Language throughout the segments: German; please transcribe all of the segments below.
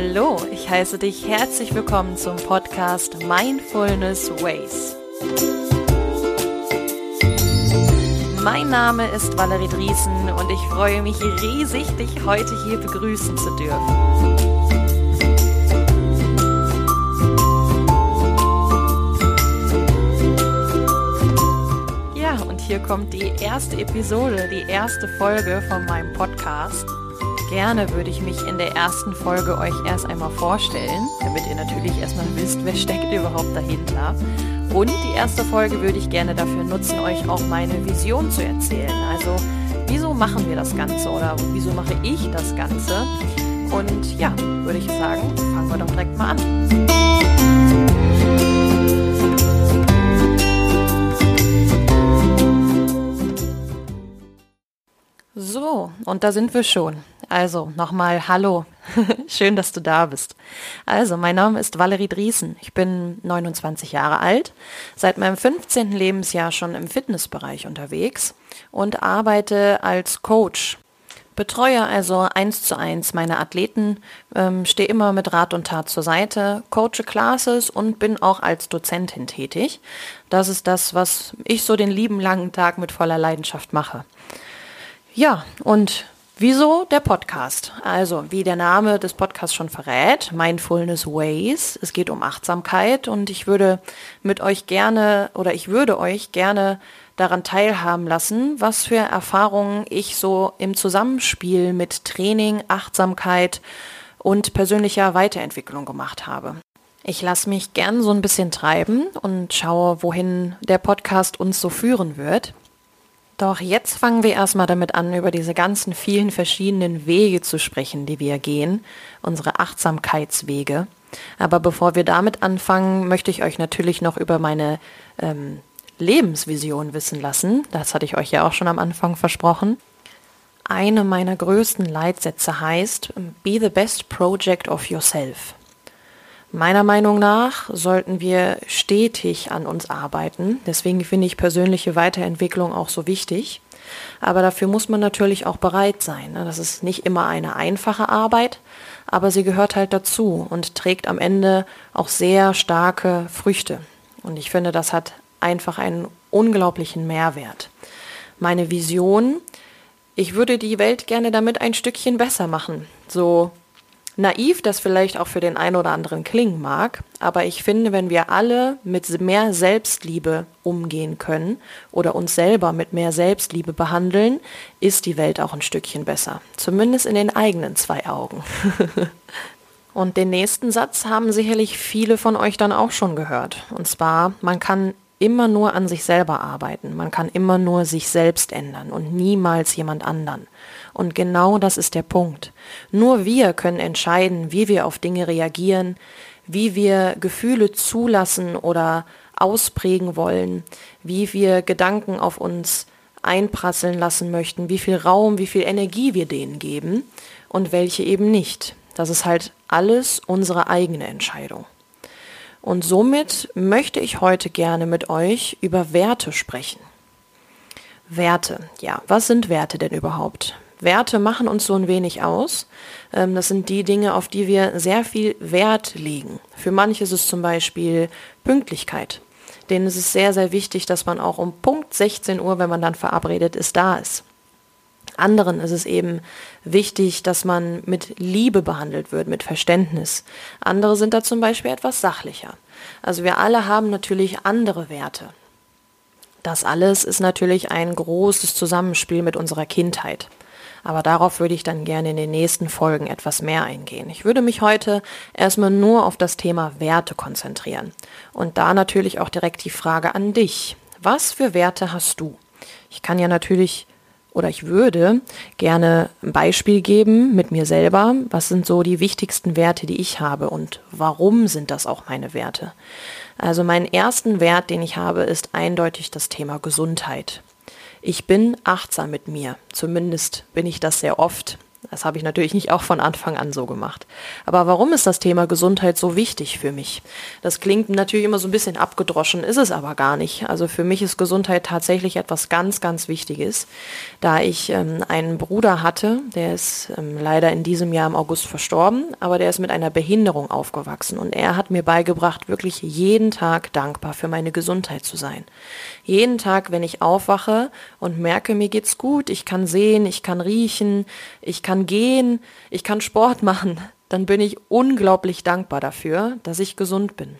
Hallo, ich heiße dich herzlich willkommen zum Podcast Mindfulness Ways. Mein Name ist Valerie Driesen und ich freue mich riesig, dich heute hier begrüßen zu dürfen. Ja, und hier kommt die erste Episode, die erste Folge von meinem Podcast. Gerne würde ich mich in der ersten Folge euch erst einmal vorstellen, damit ihr natürlich erstmal wisst, wer steckt überhaupt dahinter. Und die erste Folge würde ich gerne dafür nutzen, euch auch meine Vision zu erzählen. Also, wieso machen wir das Ganze oder wieso mache ich das Ganze? Und ja, würde ich sagen, fangen wir doch direkt mal an. So, und da sind wir schon. Also nochmal Hallo. Schön, dass du da bist. Also, mein Name ist Valerie Driesen. Ich bin 29 Jahre alt, seit meinem 15. Lebensjahr schon im Fitnessbereich unterwegs und arbeite als Coach. Betreue also eins zu eins meine Athleten, ähm, stehe immer mit Rat und Tat zur Seite, coache Classes und bin auch als Dozentin tätig. Das ist das, was ich so den lieben langen Tag mit voller Leidenschaft mache. Ja, und wieso der Podcast? Also, wie der Name des Podcasts schon verrät, Mindfulness Ways. Es geht um Achtsamkeit und ich würde mit euch gerne oder ich würde euch gerne daran teilhaben lassen, was für Erfahrungen ich so im Zusammenspiel mit Training, Achtsamkeit und persönlicher Weiterentwicklung gemacht habe. Ich lasse mich gern so ein bisschen treiben und schaue, wohin der Podcast uns so führen wird. Doch jetzt fangen wir erstmal damit an, über diese ganzen vielen verschiedenen Wege zu sprechen, die wir gehen, unsere Achtsamkeitswege. Aber bevor wir damit anfangen, möchte ich euch natürlich noch über meine ähm, Lebensvision wissen lassen. Das hatte ich euch ja auch schon am Anfang versprochen. Eine meiner größten Leitsätze heißt, Be the best project of yourself. Meiner Meinung nach sollten wir stetig an uns arbeiten. Deswegen finde ich persönliche Weiterentwicklung auch so wichtig. Aber dafür muss man natürlich auch bereit sein. Ne? Das ist nicht immer eine einfache Arbeit, aber sie gehört halt dazu und trägt am Ende auch sehr starke Früchte. Und ich finde, das hat einfach einen unglaublichen Mehrwert. Meine Vision, ich würde die Welt gerne damit ein Stückchen besser machen. So naiv das vielleicht auch für den einen oder anderen klingen mag, aber ich finde, wenn wir alle mit mehr Selbstliebe umgehen können oder uns selber mit mehr Selbstliebe behandeln, ist die Welt auch ein Stückchen besser. Zumindest in den eigenen zwei Augen. Und den nächsten Satz haben sicherlich viele von euch dann auch schon gehört. Und zwar, man kann immer nur an sich selber arbeiten. Man kann immer nur sich selbst ändern und niemals jemand anderen. Und genau das ist der Punkt. Nur wir können entscheiden, wie wir auf Dinge reagieren, wie wir Gefühle zulassen oder ausprägen wollen, wie wir Gedanken auf uns einprasseln lassen möchten, wie viel Raum, wie viel Energie wir denen geben und welche eben nicht. Das ist halt alles unsere eigene Entscheidung. Und somit möchte ich heute gerne mit euch über Werte sprechen. Werte, ja, was sind Werte denn überhaupt? Werte machen uns so ein wenig aus. Ähm, das sind die Dinge, auf die wir sehr viel Wert legen. Für manche ist es zum Beispiel Pünktlichkeit. Denen ist es sehr, sehr wichtig, dass man auch um Punkt 16 Uhr, wenn man dann verabredet ist, da ist. Anderen ist es eben wichtig, dass man mit Liebe behandelt wird, mit Verständnis. Andere sind da zum Beispiel etwas sachlicher. Also wir alle haben natürlich andere Werte. Das alles ist natürlich ein großes Zusammenspiel mit unserer Kindheit. Aber darauf würde ich dann gerne in den nächsten Folgen etwas mehr eingehen. Ich würde mich heute erstmal nur auf das Thema Werte konzentrieren. Und da natürlich auch direkt die Frage an dich. Was für Werte hast du? Ich kann ja natürlich oder ich würde gerne ein Beispiel geben mit mir selber. Was sind so die wichtigsten Werte, die ich habe und warum sind das auch meine Werte? Also meinen ersten Wert, den ich habe, ist eindeutig das Thema Gesundheit. Ich bin achtsam mit mir. Zumindest bin ich das sehr oft. Das habe ich natürlich nicht auch von Anfang an so gemacht. Aber warum ist das Thema Gesundheit so wichtig für mich? Das klingt natürlich immer so ein bisschen abgedroschen, ist es aber gar nicht. Also für mich ist Gesundheit tatsächlich etwas ganz, ganz Wichtiges. Da ich ähm, einen Bruder hatte, der ist ähm, leider in diesem Jahr im August verstorben, aber der ist mit einer Behinderung aufgewachsen und er hat mir beigebracht, wirklich jeden Tag dankbar für meine Gesundheit zu sein. Jeden Tag, wenn ich aufwache und merke, mir geht's gut, ich kann sehen, ich kann riechen, ich kann kann gehen, ich kann Sport machen, dann bin ich unglaublich dankbar dafür, dass ich gesund bin.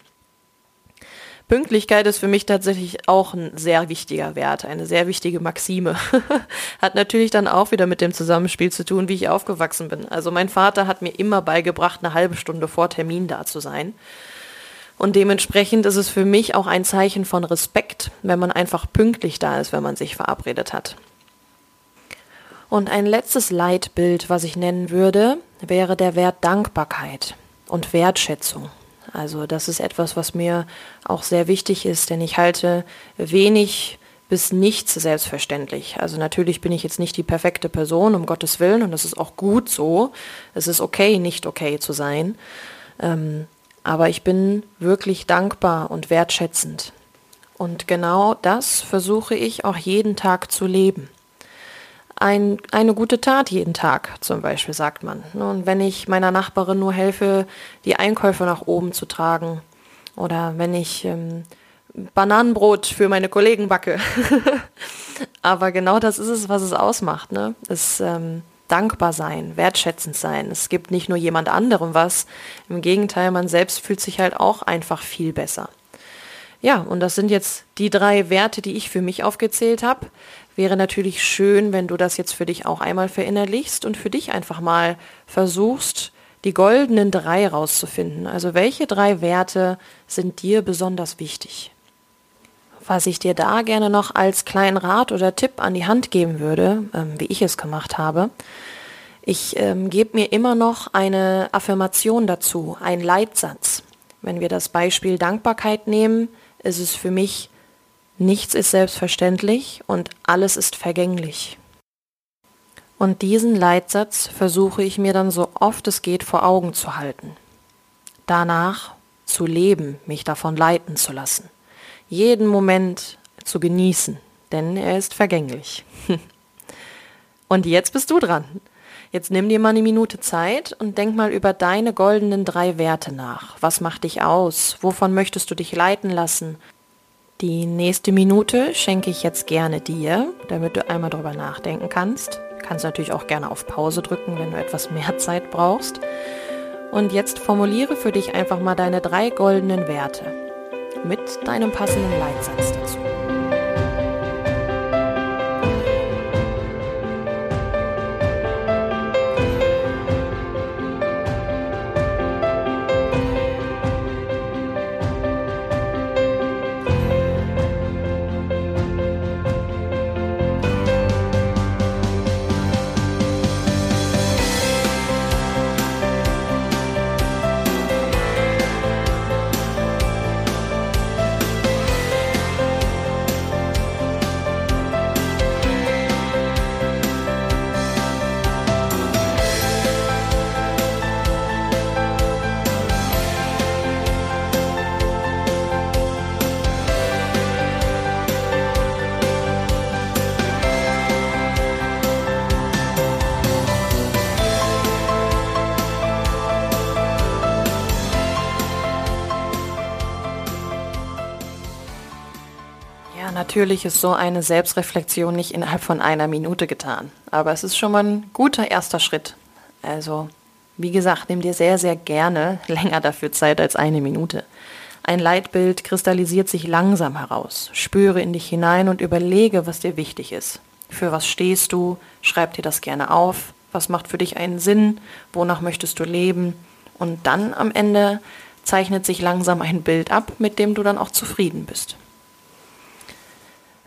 Pünktlichkeit ist für mich tatsächlich auch ein sehr wichtiger Wert, eine sehr wichtige Maxime. hat natürlich dann auch wieder mit dem Zusammenspiel zu tun, wie ich aufgewachsen bin. Also mein Vater hat mir immer beigebracht, eine halbe Stunde vor Termin da zu sein. Und dementsprechend ist es für mich auch ein Zeichen von Respekt, wenn man einfach pünktlich da ist, wenn man sich verabredet hat. Und ein letztes Leitbild, was ich nennen würde, wäre der Wert Dankbarkeit und Wertschätzung. Also das ist etwas, was mir auch sehr wichtig ist, denn ich halte wenig bis nichts selbstverständlich. Also natürlich bin ich jetzt nicht die perfekte Person, um Gottes Willen, und das ist auch gut so. Es ist okay, nicht okay zu sein. Ähm, aber ich bin wirklich dankbar und wertschätzend. Und genau das versuche ich auch jeden Tag zu leben ein, eine gute Tat jeden Tag, zum Beispiel, sagt man. Und wenn ich meiner Nachbarin nur helfe, die Einkäufe nach oben zu tragen, oder wenn ich ähm, Bananenbrot für meine Kollegen backe. Aber genau das ist es, was es ausmacht. Ne? Es ähm, dankbar sein, wertschätzend sein. Es gibt nicht nur jemand anderem was. Im Gegenteil, man selbst fühlt sich halt auch einfach viel besser. Ja, und das sind jetzt die drei Werte, die ich für mich aufgezählt habe. Wäre natürlich schön, wenn du das jetzt für dich auch einmal verinnerlichst und für dich einfach mal versuchst, die goldenen drei rauszufinden. Also welche drei Werte sind dir besonders wichtig? Was ich dir da gerne noch als kleinen Rat oder Tipp an die Hand geben würde, ähm, wie ich es gemacht habe, ich ähm, gebe mir immer noch eine Affirmation dazu, einen Leitsatz. Wenn wir das Beispiel Dankbarkeit nehmen, ist es für mich Nichts ist selbstverständlich und alles ist vergänglich. Und diesen Leitsatz versuche ich mir dann so oft es geht vor Augen zu halten. Danach zu leben, mich davon leiten zu lassen. Jeden Moment zu genießen, denn er ist vergänglich. und jetzt bist du dran. Jetzt nimm dir mal eine Minute Zeit und denk mal über deine goldenen drei Werte nach. Was macht dich aus? Wovon möchtest du dich leiten lassen? Die nächste Minute schenke ich jetzt gerne dir, damit du einmal drüber nachdenken kannst. Du kannst natürlich auch gerne auf Pause drücken, wenn du etwas mehr Zeit brauchst. Und jetzt formuliere für dich einfach mal deine drei goldenen Werte mit deinem passenden Leitsatz dazu. Natürlich ist so eine Selbstreflexion nicht innerhalb von einer Minute getan. Aber es ist schon mal ein guter erster Schritt. Also, wie gesagt, nimm dir sehr, sehr gerne länger dafür Zeit als eine Minute. Ein Leitbild kristallisiert sich langsam heraus. Spüre in dich hinein und überlege, was dir wichtig ist. Für was stehst du? Schreib dir das gerne auf. Was macht für dich einen Sinn? Wonach möchtest du leben? Und dann am Ende zeichnet sich langsam ein Bild ab, mit dem du dann auch zufrieden bist.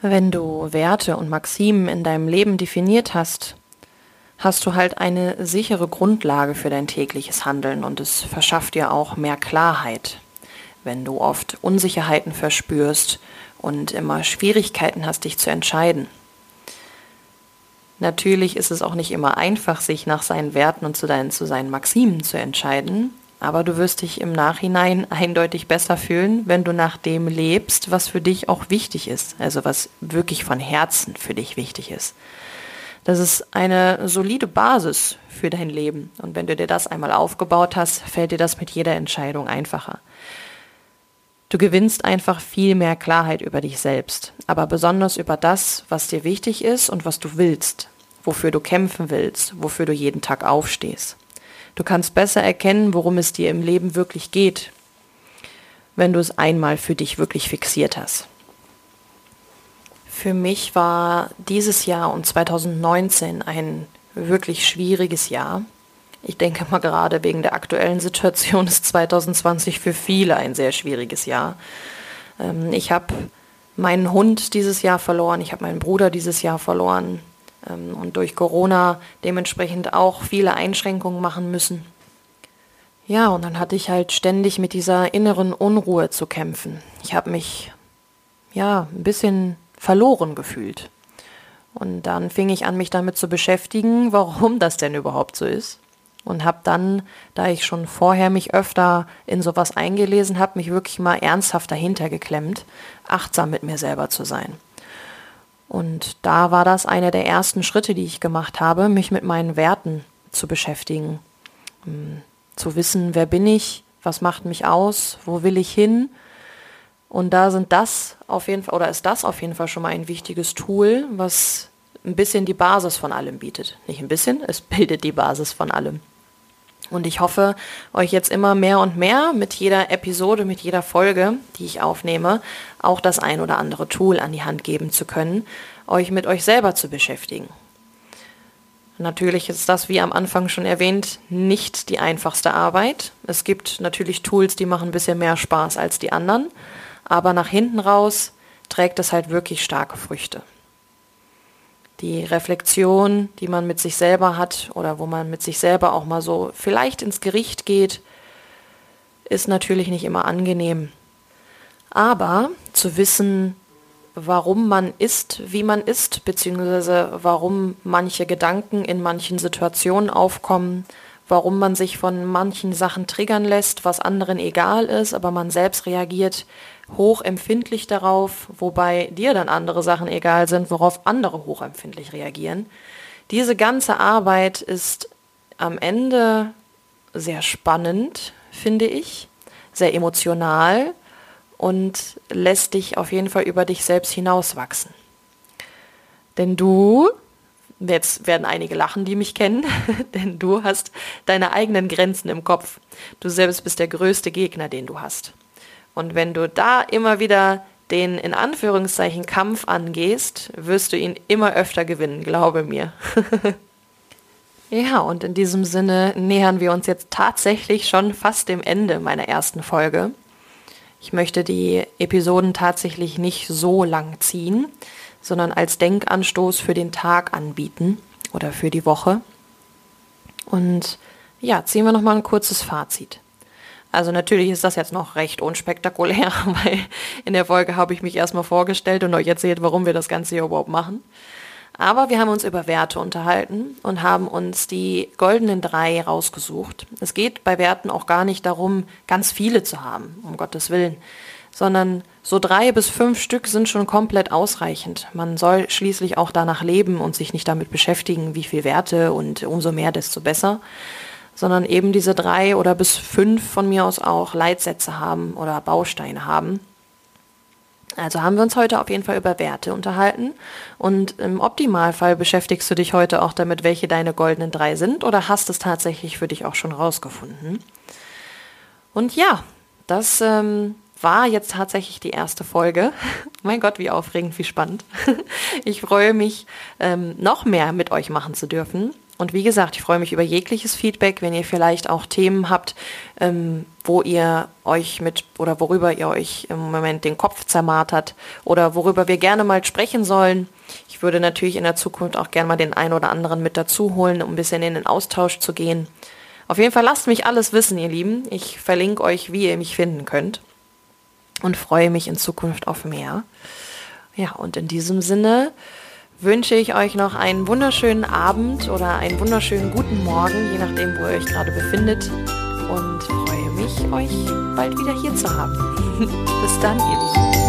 Wenn du Werte und Maximen in deinem Leben definiert hast, hast du halt eine sichere Grundlage für dein tägliches Handeln und es verschafft dir auch mehr Klarheit. Wenn du oft Unsicherheiten verspürst und immer Schwierigkeiten hast, dich zu entscheiden. Natürlich ist es auch nicht immer einfach, sich nach seinen Werten und zu, deinen, zu seinen Maximen zu entscheiden. Aber du wirst dich im Nachhinein eindeutig besser fühlen, wenn du nach dem lebst, was für dich auch wichtig ist. Also was wirklich von Herzen für dich wichtig ist. Das ist eine solide Basis für dein Leben. Und wenn du dir das einmal aufgebaut hast, fällt dir das mit jeder Entscheidung einfacher. Du gewinnst einfach viel mehr Klarheit über dich selbst, aber besonders über das, was dir wichtig ist und was du willst, wofür du kämpfen willst, wofür du jeden Tag aufstehst. Du kannst besser erkennen, worum es dir im Leben wirklich geht, wenn du es einmal für dich wirklich fixiert hast. Für mich war dieses Jahr und 2019 ein wirklich schwieriges Jahr. Ich denke mal gerade wegen der aktuellen Situation ist 2020 für viele ein sehr schwieriges Jahr. Ähm, ich habe meinen Hund dieses Jahr verloren, ich habe meinen Bruder dieses Jahr verloren, und durch Corona dementsprechend auch viele Einschränkungen machen müssen. Ja, und dann hatte ich halt ständig mit dieser inneren Unruhe zu kämpfen. Ich habe mich ja ein bisschen verloren gefühlt. Und dann fing ich an, mich damit zu beschäftigen, warum das denn überhaupt so ist. Und habe dann, da ich schon vorher mich öfter in sowas eingelesen habe, mich wirklich mal ernsthaft dahinter geklemmt, achtsam mit mir selber zu sein. Und da war das einer der ersten Schritte, die ich gemacht habe, mich mit meinen Werten zu beschäftigen. Hm, zu wissen, wer bin ich, was macht mich aus, wo will ich hin. Und da sind das auf jeden Fall, oder ist das auf jeden Fall schon mal ein wichtiges Tool, was ein bisschen die Basis von allem bietet. Nicht ein bisschen, es bildet die Basis von allem. Und ich hoffe, euch jetzt immer mehr und mehr mit jeder Episode, mit jeder Folge, die ich aufnehme, auch das ein oder andere Tool an die Hand geben zu können, euch mit euch selber zu beschäftigen. Natürlich ist das, wie am Anfang schon erwähnt, nicht die einfachste Arbeit. Es gibt natürlich Tools, die machen ein bisschen mehr Spaß als die anderen, aber nach hinten raus trägt es halt wirklich starke Früchte die Reflexion, die man mit sich selber hat oder wo man mit sich selber auch mal so vielleicht ins Gericht geht, ist natürlich nicht immer angenehm. Aber zu wissen, warum man ist, wie man ist, beziehungsweise warum manche Gedanken in manchen Situationen aufkommen, warum man sich von manchen Sachen triggern lässt, was anderen egal ist, aber man selbst reagiert hochempfindlich darauf, wobei dir dann andere Sachen egal sind, worauf andere hochempfindlich reagieren. Diese ganze Arbeit ist am Ende sehr spannend, finde ich, sehr emotional und lässt dich auf jeden Fall über dich selbst hinauswachsen. Denn du, jetzt werden einige lachen, die mich kennen, denn du hast deine eigenen Grenzen im Kopf. Du selbst bist der größte Gegner, den du hast. Und wenn du da immer wieder den in Anführungszeichen Kampf angehst, wirst du ihn immer öfter gewinnen, glaube mir. ja, und in diesem Sinne nähern wir uns jetzt tatsächlich schon fast dem Ende meiner ersten Folge. Ich möchte die Episoden tatsächlich nicht so lang ziehen, sondern als Denkanstoß für den Tag anbieten oder für die Woche. Und ja, ziehen wir nochmal ein kurzes Fazit. Also natürlich ist das jetzt noch recht unspektakulär, weil in der Folge habe ich mich erstmal vorgestellt und euch erzählt, warum wir das Ganze hier überhaupt machen. Aber wir haben uns über Werte unterhalten und haben uns die goldenen drei rausgesucht. Es geht bei Werten auch gar nicht darum, ganz viele zu haben, um Gottes Willen, sondern so drei bis fünf Stück sind schon komplett ausreichend. Man soll schließlich auch danach leben und sich nicht damit beschäftigen, wie viel Werte und umso mehr, desto besser sondern eben diese drei oder bis fünf von mir aus auch Leitsätze haben oder Bausteine haben. Also haben wir uns heute auf jeden Fall über Werte unterhalten und im Optimalfall beschäftigst du dich heute auch damit, welche deine goldenen drei sind oder hast es tatsächlich für dich auch schon rausgefunden. Und ja, das ähm, war jetzt tatsächlich die erste Folge. mein Gott, wie aufregend, wie spannend. ich freue mich, ähm, noch mehr mit euch machen zu dürfen. Und wie gesagt, ich freue mich über jegliches Feedback, wenn ihr vielleicht auch Themen habt, ähm, wo ihr euch mit oder worüber ihr euch im Moment den Kopf zermartert oder worüber wir gerne mal sprechen sollen. Ich würde natürlich in der Zukunft auch gerne mal den einen oder anderen mit dazu holen, um ein bisschen in den Austausch zu gehen. Auf jeden Fall lasst mich alles wissen, ihr Lieben. Ich verlinke euch, wie ihr mich finden könnt und freue mich in Zukunft auf mehr. Ja, und in diesem Sinne wünsche ich euch noch einen wunderschönen Abend oder einen wunderschönen guten Morgen, je nachdem, wo ihr euch gerade befindet. Und freue mich, euch bald wieder hier zu haben. Bis dann, ihr Lieben.